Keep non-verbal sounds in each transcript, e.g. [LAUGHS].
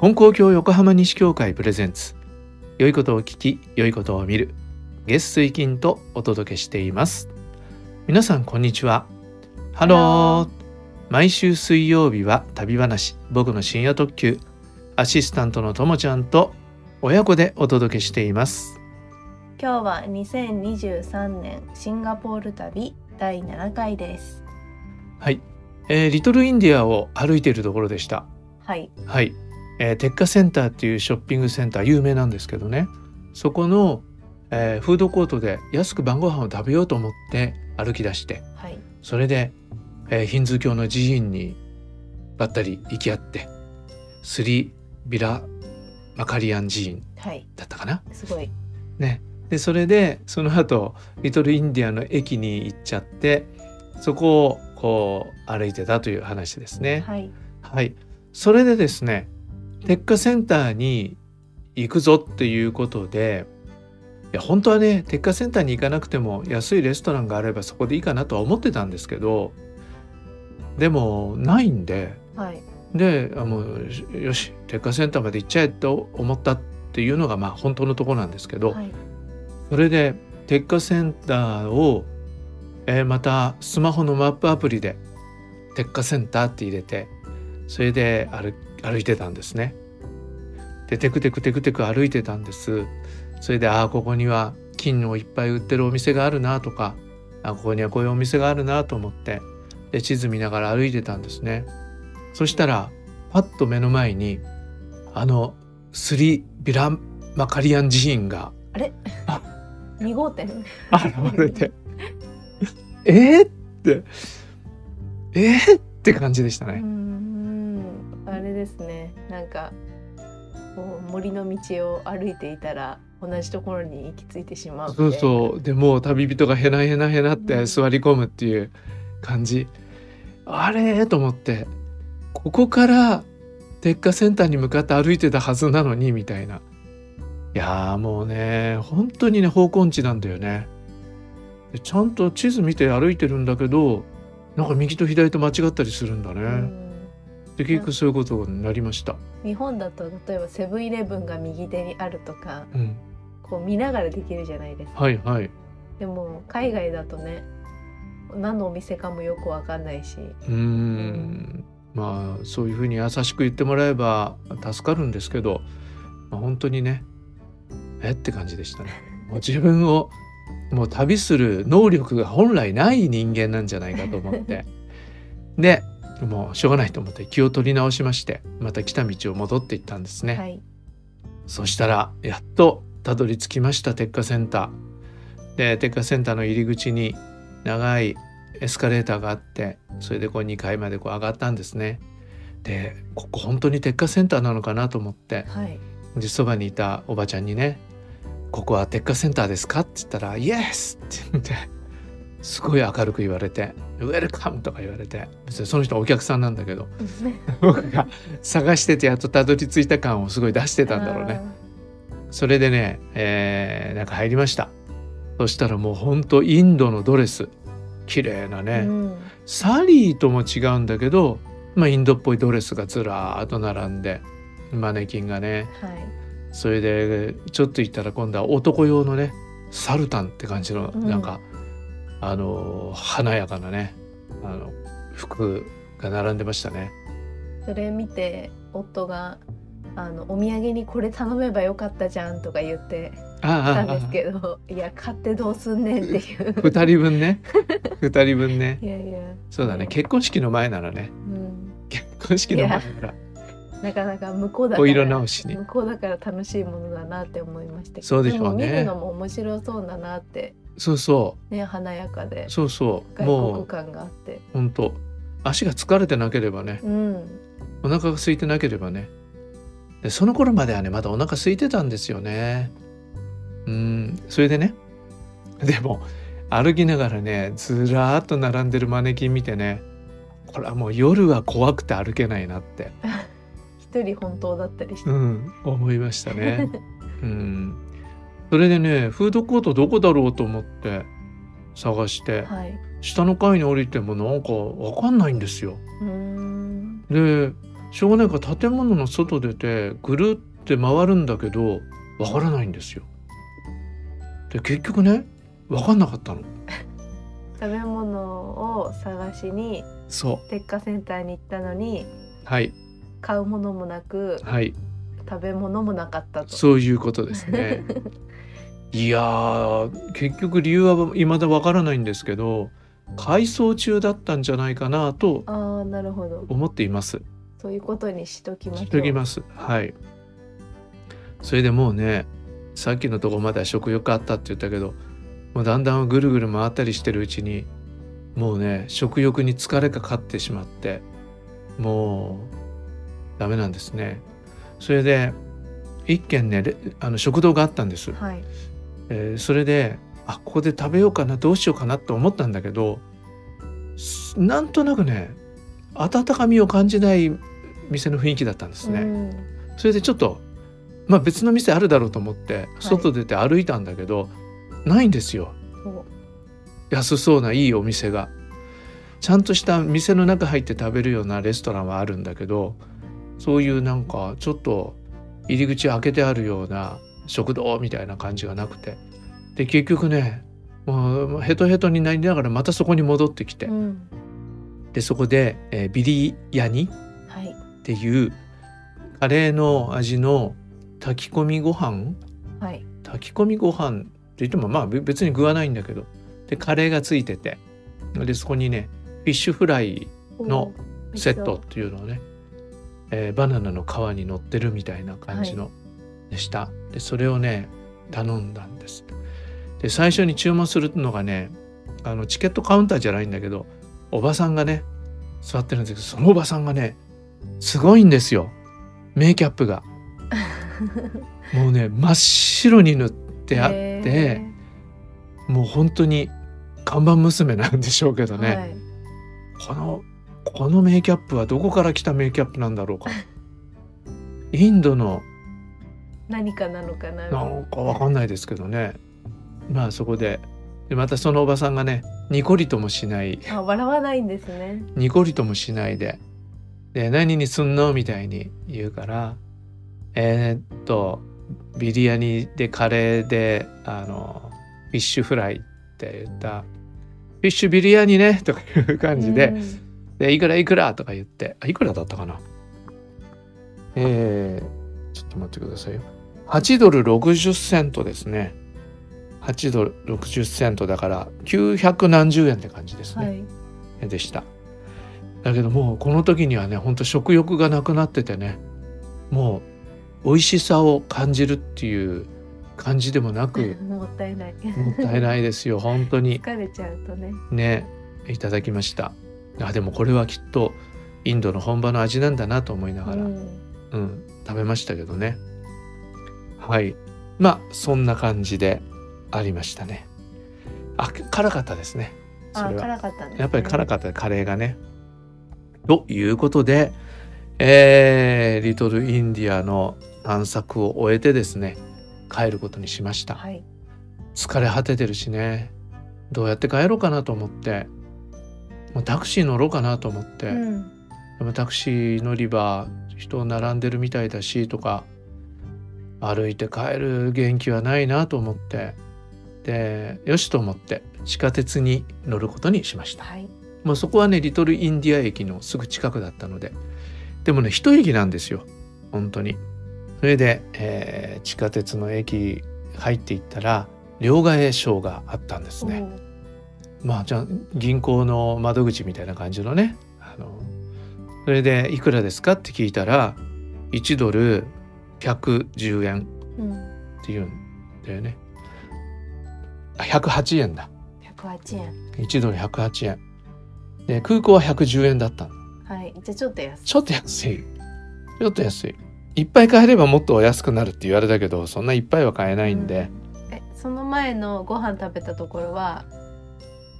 金光教横浜西教会プレゼンツ。良いことを聞き良いことを見る。月水金とお届けしています。皆さんこんにちは。ハロー。毎週水曜日は旅話僕の深夜特急。アシスタントのともちゃんと親子でお届けしています。今日は2023年シンガポール旅第7回です。はい、えーリトルインディアを歩いているところでした。はい。はい、えーテッカセンターっていうショッピングセンター有名なんですけどね。そこの、えーフードコートで安く晩ご飯を食べようと思って歩き出してはい。それで、えーヒンズー教の寺院にばったり行き合ってスリビラマカリアン寺院はい。だったかな？すごい。ね。でそれでその後リトルインディアの駅に行っちゃってそこをこう歩いてたという話ですね。はい。はい、それでですねテッカセンターに行くぞっていうことでいや本当はねテッカセンターに行かなくても安いレストランがあればそこでいいかなとは思ってたんですけどでもないんではい。であもうよしテッカセンターまで行っちゃえと思ったっていうのがまあ本当のとこなんですけど、はい。それでテッカセンターを、えーまたスマホのマップアプリでテッカセンターって入れてそれで歩歩いてたんですね。でテクテクテクテク歩いてたんです。それでああここには金をいっぱい売ってるお店があるなとかあここにはこういうお店があるなと思ってで地図見ながら歩いてたんですね。そしたらパッと目の前にあのスリビラマカリアン寺院があれ？あ二号店？現れてえー、ってえー、って感じでしたね。れですね。なんかこう森の道を歩いていたら同じところに行き着いてしまうそうそう。でもう旅人がへなへなへなっうん。て座り込むっていう感じ、あれと思って。ここからテッカセンターに向かって歩いてたはずなのにみたいな。いやーもうね本当にね方向音痴なんだよね。でちゃんと地図見て歩いてるんだけどなんか右と左と間違ったりするんだね、うんで結局そういうことになりました、日本だと例えばセブンイレブンが右手にあるとかうん、こう見ながらできるじゃないですか、はいはい。でも海外だとね何のお店かもよくわかんないし。うーん。まあそういうふうに優しく言ってもらえば助かるんですけど、まあ、本当にねえって感じでしたね。[LAUGHS] もう自分をもう旅する能力が本来ない人間なんじゃないかと思って。でもうしょうがないと思って気を取り直しましてまた来た道を戻っていったんですね。はいそしたらやっとたどり着きましたテッカセンター。でテッカセンターの入り口に長いエスカレーターがあってそれでこう2階までこう上がったんですね。でここ本当にテッカセンターなのかなと思ってはいでそばにいたおばちゃんにね「ここはテッカセンターですか?」って言ったら「イエス!」って言ってすごい明るく言われて「ウェルカム!」とか言われて別にその人はお客さんなんだけど僕が探しててやっとたどり着いた感をすごい出してたんだろうね。それでね、えー、なんか入りました。そしたらもうほんとインドのドレス。綺麗なあね、ーうん。サリーとも違うんだけど、まあ、インドっぽいドレスがずらーっと並んでマネキンがね。はい。それでちょっと行ったら今度は男用のねサルタンって感じのうん。なんか、あの華やかなねあの服が並んでましたね。それ見て夫があのお土産にこれ頼めばよかったじゃんとか言ってあああたんですけどいや買ってどうすんねんっていう。2人分ね。2人分ね。いやいや。そうだね。結婚式の前ならね。うん。結婚式の前ならなかなか向こうだかお色ら直しに。向こうだから楽しいものだなって思いましたけどそうでしょうね。も見るのも面白そうだなってそうそね華やかでうそうそう。外もう国感があって。本当足が疲れてなければね。うん。お腹が空いてなければね。でその頃まではねまだお腹空いてたんですよね。うん。それでねでも歩きながらねずらーっと並んでるマネキン見てねこれはもう夜は怖くて歩けないなって、[LAUGHS] 一人本当だったりして、うん、思いましたね。[LAUGHS] うん、それでねフードコートどこだろうと思って探してはい下の階に降りてもなんかわかんないんですよ。でしょうがないから建物の外出てぐるって回るんだけどわからないんですよ。で結局ね分かんなかったの。[LAUGHS] 食べ物を探しにそ鉄火センターに行ったのにうはい買うものもなくはい食べ物もなかったと。そういうことですね。[LAUGHS] いやー結局理由は未だわからないんですけど改装中だったんじゃないかなとああなるほど。思っています。そういうことにしときま。しときます。はい。それでもうねさっきのとこまでは食欲あったって言ったけどもうだんだんぐるぐる回ったりしてるうちにもうね食欲に疲れがかかってしまってもうダメなんですね。それで一軒ねレあの食堂があったんです。はい。えーそれであここで食べようかなどうしようかなと思ったんだけどすなんとなくね温かみを感じない店の雰囲気だったんですね。うんそれでちょっとまあ別の店あるだろうと思ってい外出て歩いたんだけど、ないんですよ安そうないいお店が。ちゃんとした店の中入って食べるようなレストランはあるんだけどそういうなんかちょっと入り口開けてあるような食堂みたいな感じがなくてで結局ねもうヘトヘトになりながらまたそこに戻ってきてうん。でそこで、えービリヤニはい。っていうカレーの味の炊き込みご飯はい。炊き込みご飯って言ってもまあべ別に具はないんだけどでカレーがついててでそこにねフィッシュフライのセットっていうのをね、えーバナナの皮に乗ってるみたいな感じのでした、でそれをね頼んだんです。で最初に注文するのがねあのチケットカウンターじゃないんだけどおばさんがね座ってるんですけどそのおばさんがねすごいんですよ。メイキャップが。[LAUGHS] もうね真っ白に塗ってあって、へもう本当に看板娘なんでしょうけどね、ーはい。このこのメイキャップはどこから来たメイキャップなんだろうか。インドの何かなのかな。なんかわかんないですけどね。まあそこで。でまたそのおばさんがねニコリともしない。あ笑わないんですね。ニコリともしないで。で何にすんのみたいに言うから。えーっとビリヤニでカレーであのフィッシュフライって言った。フィッシュビリヤニねとかいう感じで、うんでいくらいくら？とか言って。あいくらだったかな？えー、ちょっと待ってくださいよ。8ドル60セントですね。8ドル60セントだから900何十円って感じですね、はい。でした。だけどもうこの時にはねほんと食欲がなくなっててねもう美味しさを感じるっていう感じでもなく [LAUGHS] もったいない。もったいないですよ。本当に。[LAUGHS] 疲れちゃうとね。ねいただきましたあでもこれはきっとインドの本場の味なんだなと思いながら、うん。うん、食べましたけどね。はい。まあそんな感じでありましたね。あ辛かったですね。そあれは。辛かったんです、ね。やっぱり辛かったカレーがね。ということで、えーリトルインディアの探索を終えてですね帰ることにしました。はい。疲れ果ててるしね。どうやって帰ろうかなと思ってもうタクシー乗ろうかなと思って、うん。でもタクシー乗り場人並んでるみたいだしとか歩いて帰る元気はないなと思ってでよしと思って地下鉄に乗ることにしました。はい。もうそこはねリトルインディア駅のすぐ近くだったのででもね一駅なんですよ。本当に。それで、えー地下鉄の駅入っていったら両替所があったんですね、まあじゃあ銀行の窓口みたいな感じのねあのそれで「いくらですか?」って聞いたら1ドル110円。っていうんだよねあ108円だ百八円。1ドル108円で空港は110円だったのはい。じゃあちょっと安い。ちょっと安いちょっと安いいっぱい買えればもっとお安くなるって言われたけどそんないっぱいは買えないんで、え、その前のご飯食べたところは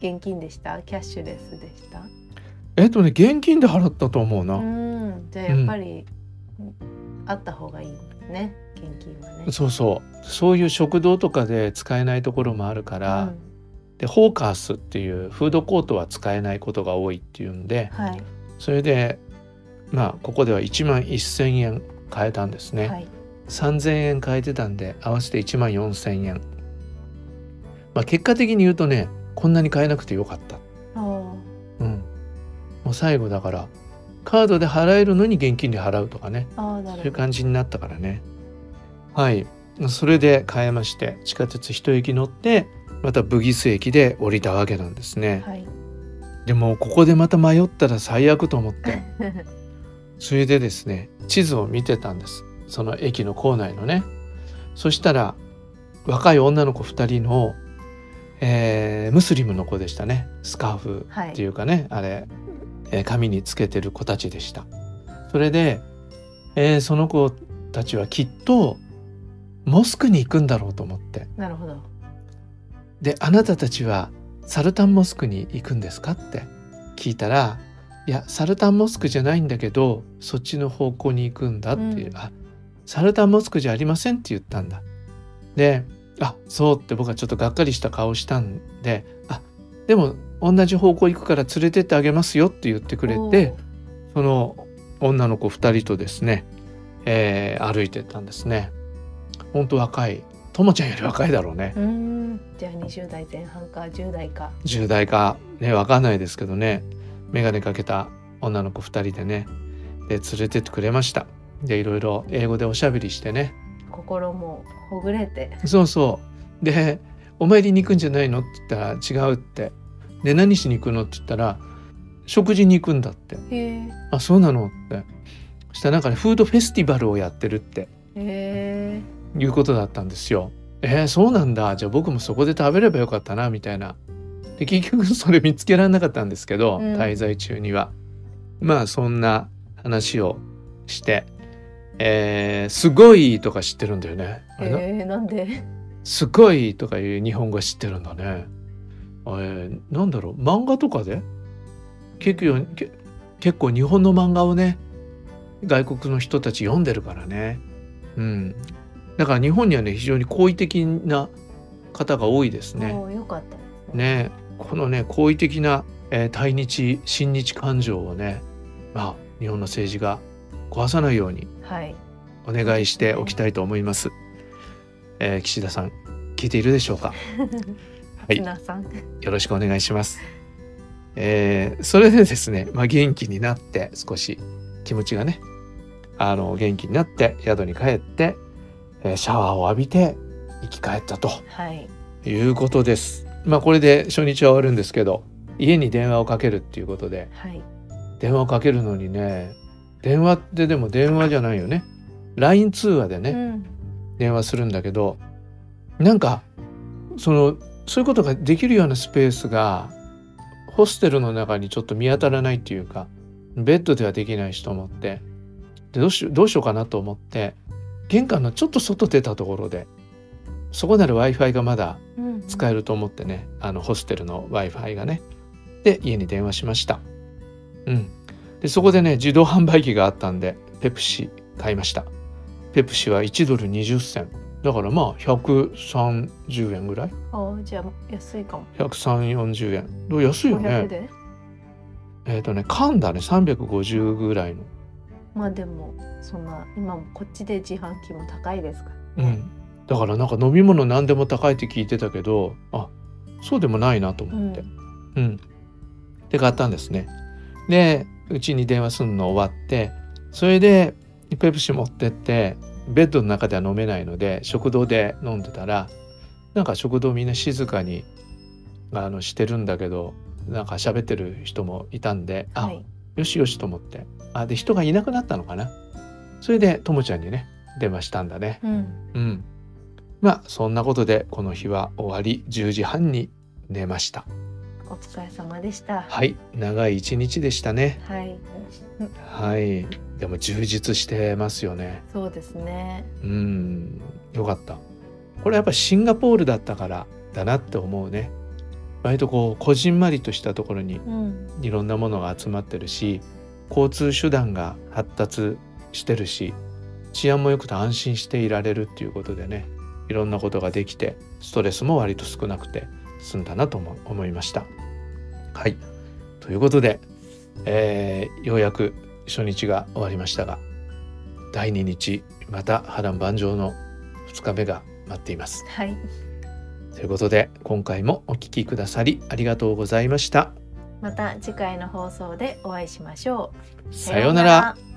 現金でした？キャッシュレスでした？えっとね現金で払ったと思うな、うん。じゃあやっぱり、あった方がいいね。現金はね。そうそうそういう食堂とかで使えないところもあるから、うんでホーカースっていうフードコートは使えないことが多いっていうんではい。それでまあここでは1万1,000円変えたんですね、はい3,000円変えてたんで合わせて1万4,000円まあ結果的に言うとねこんなに変えなくてよかった。うん。もう最後だからカードで払えるのに現金で払うとかね。そういう感じになったからね。はい。それで変えまして地下鉄一駅乗ってまたブギス駅で降りたわけなんですね、はい。でもここでまた迷ったら最悪と思って。[LAUGHS] それでですね地図を見てたんです。その駅の構内のね。そしたら若い女の子2人の、えームスリムの子でしたね。スカーフはいっていうかね、あれ、えー髪につけてる子たちでした。それで、えーその子たちはきっとモスクに行くんだろうと思って。なるほど。であなたたちはサルタンモスクに行くんですかって聞いたらいやサルタンモスクじゃないんだけどそっちの方向に行くんだっていう、うん。あサルタンモスクじゃありませんって言ったんだ。であそうって僕はちょっとがっかりした顔したんであでも同じ方向行くから連れてってあげますよって言ってくれおてー。その女の子2人とですね、えー歩いてったんですね。ほんと若い。ともちゃんより若いだろうね。うーん。じゃあ20代前半か10代か。10代かねわかんないですけどね。眼鏡かけた女の子2人でね。で連れてってくれました。でいろいろ英語でおしゃべりしてね心もほぐれてそうそうで「お参りに行くんじゃないの?」って言ったら「違う」って「で何しに行くの?」って言ったら「食事に行くんだ」ってへえ「あそうなの?」ってそしたらなんかねフードフェスティバルをやってるっていうことだったんですよ。えー、そうなんだじゃあ僕もそこで食べればよかったなみたいな。で結局それ見つけられなかったんですけど、うん滞在中には。まあそんな話をして「えー、すごい」とか知ってるんだよね。あれな？んで？すごいとかいう日本語知ってるんだね。えー、なんだろう？漫画とかで？結構け結構日本の漫画をね外国の人たち読んでるからね。うん。だから日本にはね非常に好意的な方が多いですね。よかったですねこのね好意的な、えー対日親日感情をねまあ日本の政治が壊さないようにはいお願いしておきたいと思います。えー岸田さん聞いているでしょうか？[LAUGHS] はい綱さんよろしくお願いします。えーそれでですね、まあ、元気になって少し気持ちがねあの元気になって宿に帰って、えーシャワーを浴びて生き返ったとはいいうことです。まあこれで初日は終わるんですけど家に電話をかけるっていうことではい電話をかけるのにね電話ってでも電話じゃないよね。LINE 通話でね、うん。電話するんだけどなんかそのそういうことができるようなスペースがホステルの中にちょっと見当たらないっていうかベッドではできないしと思ってでどうしどうしようかなと思って玄関のちょっと外出たところでそこなら w i f i がまだうん使えると思ってねあのホステルの w i f i がね。で家に電話しました。うんでそこでね自動販売機があったんでペプシ買いました。ペプシは1ドル20銭。だからまあ130円ぐらい？あーじゃあ安いかも。13040円。どう安いよ500ねで？えっ、とね缶だね。350ぐらいの。まあでもそんな今もこっちで自販機も高いですから。ねうん。だからなんか飲み物何でも高いって聞いてたけどあそうでもないなと思って、うん。で買ったんですね。でうちに電話するの終わってそれでペプシ持ってってベッドの中では飲めないので食堂で飲んでたらなんか食堂みんな静かにあのしてるんだけどなんか喋ってる人もいたんで、あはいよしよしと思ってあで人がいなくなったのかな？それでともちゃんにね電話したんだね。うんうん。まあそんなことでこの日は終わり10時半に寝ました。お疲れ様でしたはい、長い一日でしたね。はいはい、でも充実してますよね。そうですねうん、よかった。これやっぱシンガポールだったからだなって思うね。割とこうこじんまりとしたところにうんいろんなものが集まってるし、交通手段が発達してるし、治安も良くて安心していられるっていうことでね、いろんなことができて、ストレスも割と少なくて済んだなとも思いました。はい。ということで、えーようやく初日が終わりましたが第2日また波乱万丈の2日目が待っています。はいということで今回もお聞きくださりありがとうございました。また次回の放送でお会いしましょうさようなら。